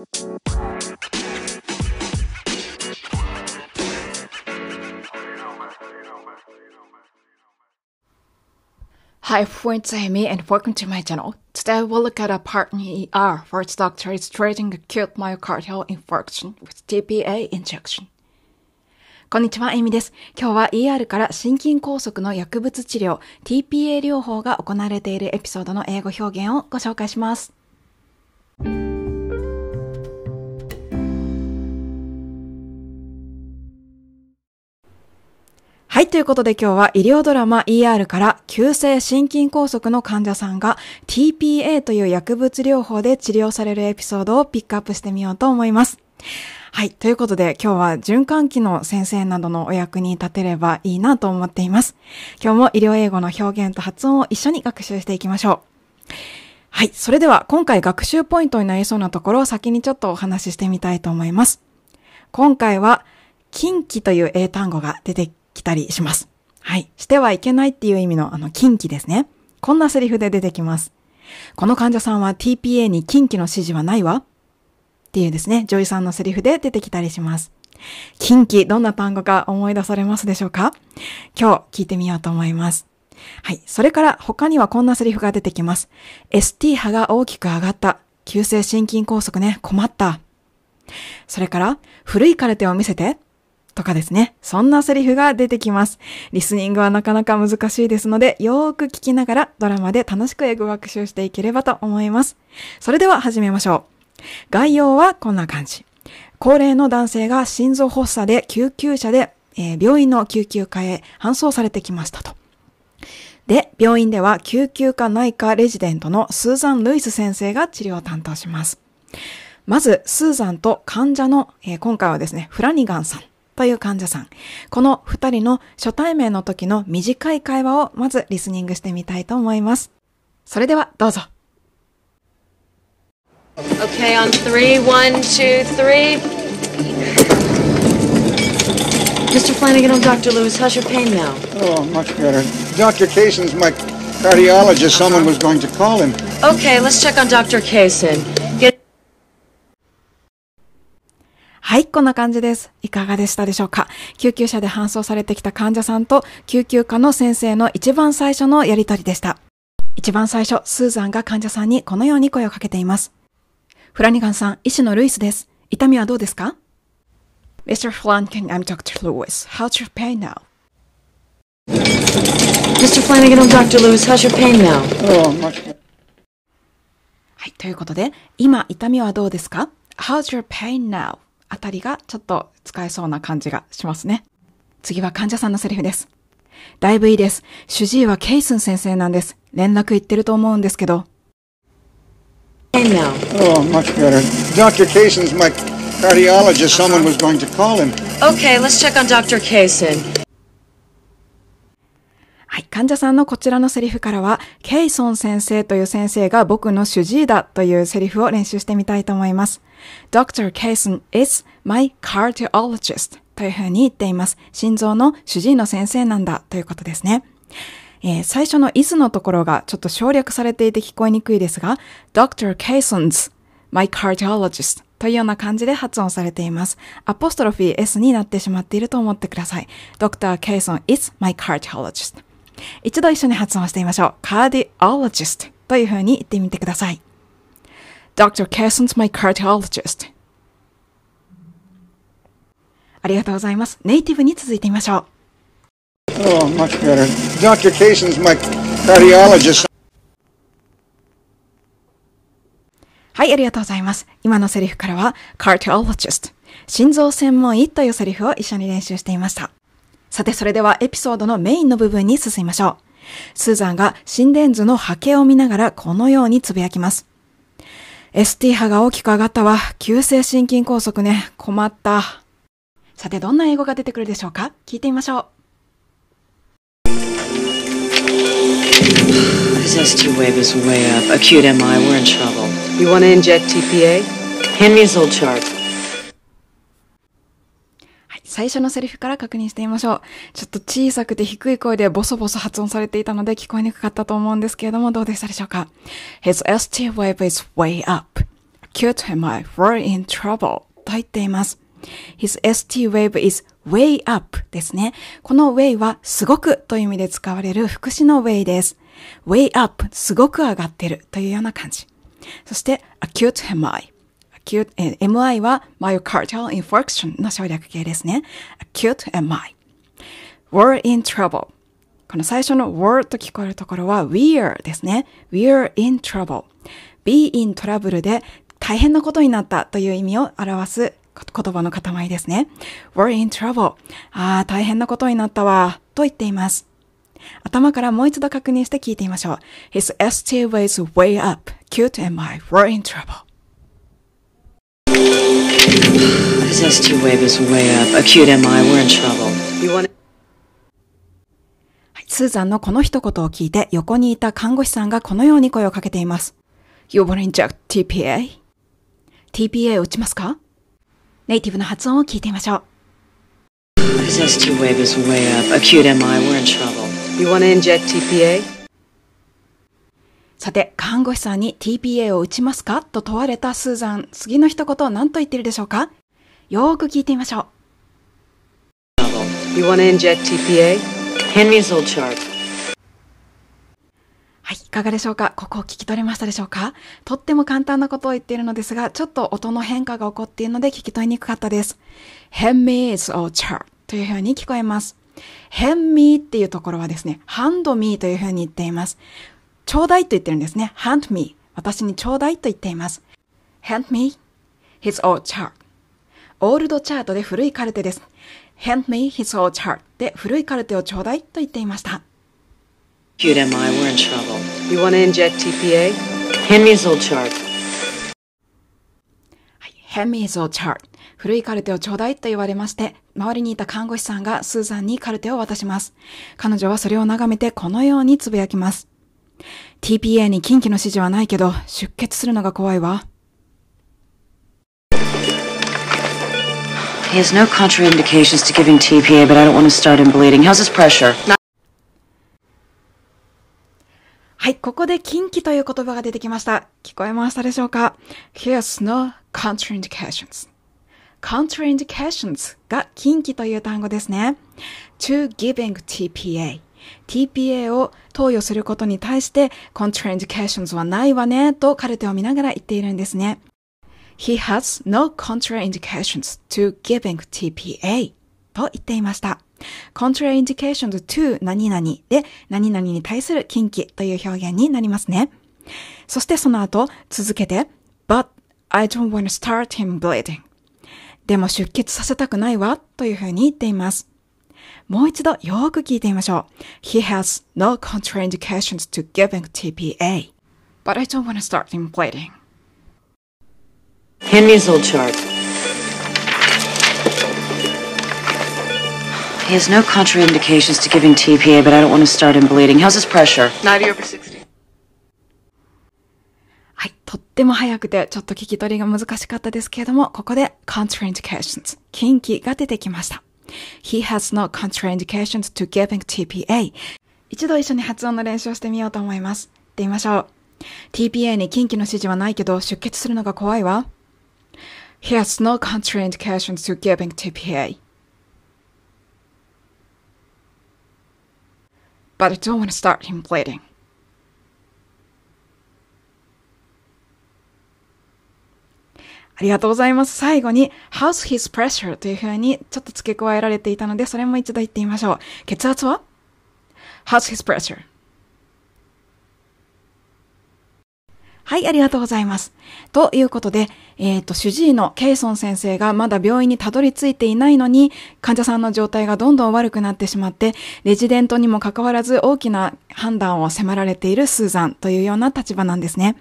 Hi friends, Amy and welcome to my channel. Today we'll look at a part in ER where its doctor is treating acute myocardial infarction with TPA injection. こんにちは、エミです。今日は ER から心筋梗塞の薬物治療 TPA 療法が行われているエピソードの英語表現をご紹介します。はい、ということで今日は医療ドラマ ER から急性心筋梗塞の患者さんが TPA という薬物療法で治療されるエピソードをピックアップしてみようと思います。はい。ということで、今日は循環器の先生などのお役に立てればいいなと思っています。今日も医療英語の表現と発音を一緒に学習していきましょう。はい。それでは、今回学習ポイントになりそうなところを先にちょっとお話ししてみたいと思います。今回は、近畿という英単語が出てきたりします。はい。してはいけないっていう意味のあの近畿ですね。こんなセリフで出てきます。この患者さんは TPA に近畿の指示はないわっていうですね、女優さんのセリフで出てきたりします。近畿、どんな単語か思い出されますでしょうか？今日聞いてみようと思います。はい。それから他にはこんなセリフが出てきます。ST 波が大きく上がった。急性心筋梗塞ね、困った。それから、古いカルテを見せて。とかですね。そんなセリフが出てきます。リスニングはなかなか難しいですので、よーく聞きながらドラマで楽しく英語学習していければと思います。それでは始めましょう。概要はこんな感じ。高齢の男性が心臓発作で救急車で、えー、病院の救急科へ搬送されてきましたと。で、病院では救急科内科レジデントのスーザン・ルイス先生が治療を担当します。まず、スーザンと患者の、えー、今回はですね、フラニガンさんという患者さん。この二人の初対面の時の短い会話をまずリスニングしてみたいと思います。それではどうぞ。Okay, on three, one, two, three. Mr. Flanagan, I'm Dr. Lewis. How's your pain now? Oh, much better. Dr. Kaysen's my cardiologist. Someone was going to call him. Okay, let's check on Dr. Kaysen. Get はい、こんな感じです。いかがでしたでしょうか？救急車で搬送されてきた患者さんと救急科の先生の一番最初のやりとりでした。一番最初、スーザンが患者さんにこのように声をかけています。フラニガンさん、医師のルイスです。痛みはどうですか ?Mr. Flanagan, I'm Dr. Lewis. How's your pain now? Mr. Flanagan, I'm Dr. Lewis. How's your pain now? Oh, much better. はい、ということで、今痛みはどうですか ?How's your pain now? あたりがちょっと使えそうな感じがしますね。次は患者さんのセリフです。だいぶいいです。主治医はケイスン先生なんです。連絡行ってると思うんですけど。now? Oh, much better. Dr. Kaysen's my cardiologist. Someone was going to call him. Okay, let's check on Dr. Kaysen. はい。患者さんのこちらのセリフからは、ケイソン先生という先生が僕の主治医だというセリフを練習してみたいと思います。Dr. Kaysen is my cardiologist というふうに言っています。心臓の主治医の先生なんだということですね。えー、最初の is のところがちょっと省略されていて聞こえにくいですが、Dr. Cason's my cardiologist というような感じで発音されています。アポストロフィー S になってしまっていると思ってください。Dr. Cason is my cardiologist 一度一緒に発音してみましょう。cardiologist というふうに言ってみてください。Dr. Cason's my cardiologist ありがとうございます。ネイティブに続いてみましょう。Oh, much better. Dr. Kaysen's my cardiologist. はい、ありがとうございます。今のセリフからは、cardiologist、心臓専門医というセリフを一緒に練習していました。さて、それではエピソードのメインの部分に進みましょう。スーザンが心電図の波形を見ながらこのようにつぶやきます。ST 波が大きく上がったわ。急性心筋梗塞ね。困った。さて、どんな英語が出てくるでしょうか聞いてみましょう。His ST wave is way up. Acute MI, we're in trouble. You want to inject TPA? Hand me his old chart. 最初のセリフから確認してみましょう。ちょっと小さくて低い声でボソボソ発音されていたので聞こえにくかったと思うんですけれども、どうでしたでしょうか ?His ST wave is way up. acute MI, we're in trouble と言っています。His ST wave is way up ですね。この way はすごくという意味で使われる副詞の way です。way up すごく上がってるというような感じ。そして acute MI。acute、え MI は myocardial infarction の省略形ですね。acute MI。we're in trouble。この最初の were と聞こえるところは we're ですね。we're in trouble。be in trouble で大変なことになったという意味を表す言葉の塊ですね。we're in trouble. ああ、大変なことになったわ。と言っています。頭からもう一度確認して聞いてみましょう。His ST weighs way up. Cute am I. We're in trouble. His ST wave is way up. Acute MI, we're in trouble. You want はいスーザンのこの一言を聞いて横にいた看護師さんがこのように声をかけています。You wanna inject TPA?TPA を打ちますかネイティブの発音を聞いてみましょう。His ST wave is way up. Acute MI, we're in trouble. You want to inject TPA? さて、看護師さんに TPA を打ちますか？と問われたスーザン、次の一言を何と言っているでしょうか？よーく聞いてみましょう。You want to inject TPA? Hand me his old chart. はい、いかがでしょうか？ここを聞き取れましたでしょうか？とっても簡単なことを言っているのですが、ちょっと音の変化が起こっているので聞き取りにくかったです。hand me is all chart というふうに聞こえます。hand me っていうところはですね、hand me というふうに言っています。ちょうだいと言ってるんですね。hand me 私にちょうだいと言っています。hand me his old chart オールドチャートで古いカルテです。hand me his old chart で古いカルテをちょうだいと言っていました。Acute MI, we're in trouble. You want to inject TPA? Hand me his old chart. はい、hand me his old chart 古いカルテをちょうだいと言われまして、周りにいた看護師さんがスーザンにカルテを渡します。彼女はそれを眺めてこのようにつぶやきます。TPA に近畿の指示はないけど、出血するのが怖いわ。He has no contraindications to giving TPA, but I don't want to start him bleeding. How's his pressure? はい、ここで近畿という言葉が出てきました。聞こえましたでしょうか ?He has no contraindications. contraindications が近畿という単語ですね。to giving TPA. TPA を投与することに対して contraindications はないわねとカルテを見ながら言っているんですね。He has no contraindications to giving TPA と言っていました。contraindications to 何々で何々に対する禁忌という表現になりますね。そしてその後続けて But I don't want to start him bleeding でも出血させたくないわというふうに言っています。もう一度よーく聞いてみましょう。He has no contraindications to giving TPA. But I don't want to start him bleeding. Hand me his old chart. He has no contraindications to giving TPA, but I don't want to start him bleeding. How's his pressure? 90 over 60. はい。とっても早くて、ちょっと聞き取りが難しかったですけれども、ここで contraindications、禁忌が出てきました。He has no contraindications to giving TPA. 一度一緒に発音の練習をしてみようと思います。ってみましょう。TPA に禁忌の指示はないけど、出血するのが怖いわ。He has no contraindications to giving TPA. But I don't want to start him bleeding. ありがとうございます。最後に、how's his pressure? という風にちょっと付け加えられていたので、それも一度言ってみましょう。血圧は ?how's his pressure? はい、ありがとうございます。ということで、えっ、と、主治医のケイソン先生がまだ病院にたどり着いていないのに、患者さんの状態がどんどん悪くなってしまって、レジデントにもかかわらず大きな判断を迫られているスーザンというような立場なんですね。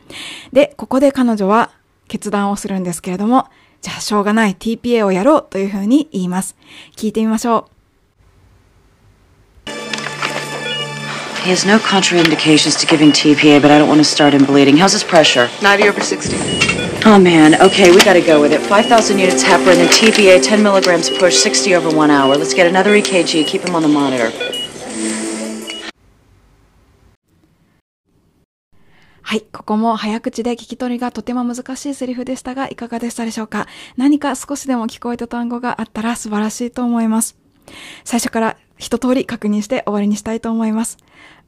で、ここで彼女は決断をするんですけれども、じゃあしょうがない TPA をやろうというふうに言います。聞いてみましょう。He has no contraindications to giving TPA, but I don't want to start him bleeding. How's his pressure? 90 over 60. Oh man, okay, we gotta go with it. 5,000 units heparin and TPA, 10 milligrams push, 60 over one hour. Let's get another EKG, keep him on the monitor. はい、ここも早口で聞き取りがとても難しいセリフでしたが、いかがでしたでしょうか？何か少しでも聞こえた単語があったら素晴らしいと思います。最初から一通り確認して終わりにしたいと思います。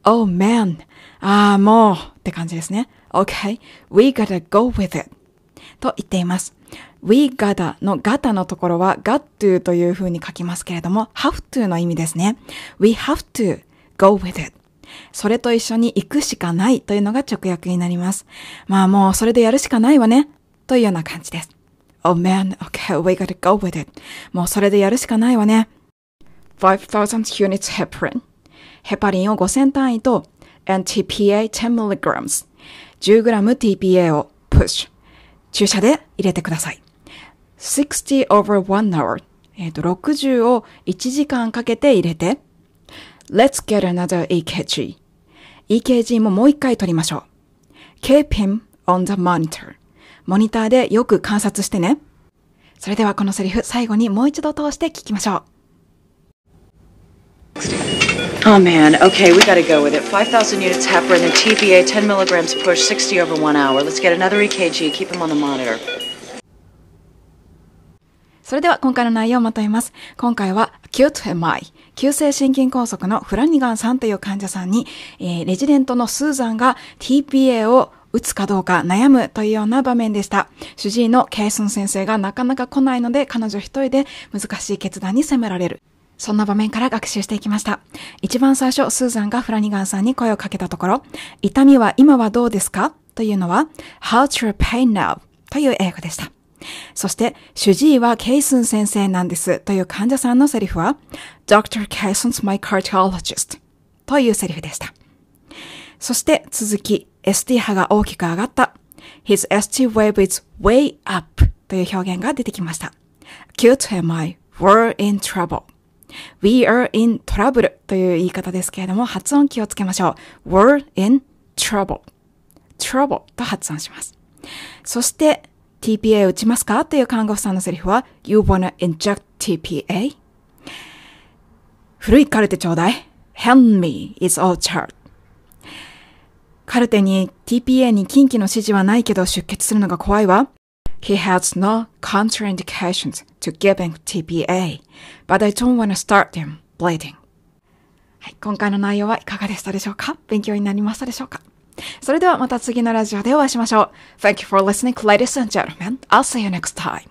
Oh man! ああ、もうって感じですね。Okay, we gotta go with it. と言っています。we gotta の gotta のところは got to という風に書きますけれども、have to の意味ですね。we have to go with it. それと一緒に行くしかないというのが直訳になります。まあもうそれでやるしかないわね。というような感じです。Oh man, okay, we gotta go with it. もうそれでやるしかないわね。5000 units heparin. ヘパリンを5000単位と and TPA 10mg。10g TPA を push。注射で入れてください。60 over 1 hour。えっ、と、60を1時間かけて入れて。Let's get another EKG. EKG ももう一回取りましょう。Keep him on the monitor. モニターでよく観察してね。それではこのセリフ最後にもう一度通して聞きましょう。Oh man, okay, we gotta go with it. 5,000 units heparin and TPA 10 milligrams push 60 over one hour. Let's get another EKG. Keep him on the monitor. それでは今回の内容をまとめます。今回は acute MI、急性心筋梗塞のフラニガンさんという患者さんに、えーレジデントのスーザンが TPA を打つかどうか悩むというような場面でした。主治医のケイスン先生がなかなか来ないので彼女一人で難しい決断に迫られる。そんな場面から学習していきました。一番最初、スーザンがフラニガンさんに声をかけたところ、痛みは今はどうですか？というのは、How's your pain now? という英語でした。そして、主治医はケイスン先生なんですという患者さんのセリフは、Dr. Cason's my cardiologist というセリフでした。そして続き、ST 波が大きく上がった。His ST wave is way up という表現が出てきました。Acute MI, we're in trouble. We are in trouble という言い方ですけれども、発音気をつけましょう。We're in trouble. trouble と発音します。そして、TPA 打ちますかという看護婦さんのセリフは、You wanna inject TPA? 古いカルテちょうだい。Hand me is all chart. カルテに TPA に近畿の指示はないけど出血するのが怖いわ。He has no contraindications to giving TPA, but I don't want to start him bleeding. はい、今回の内容はいかがでしたでしょうか勉強になりましたでしょうかそれではまた次のラジオでお会いしましょう。Thank you for listening, ladies and gentlemen. I'll see you next time.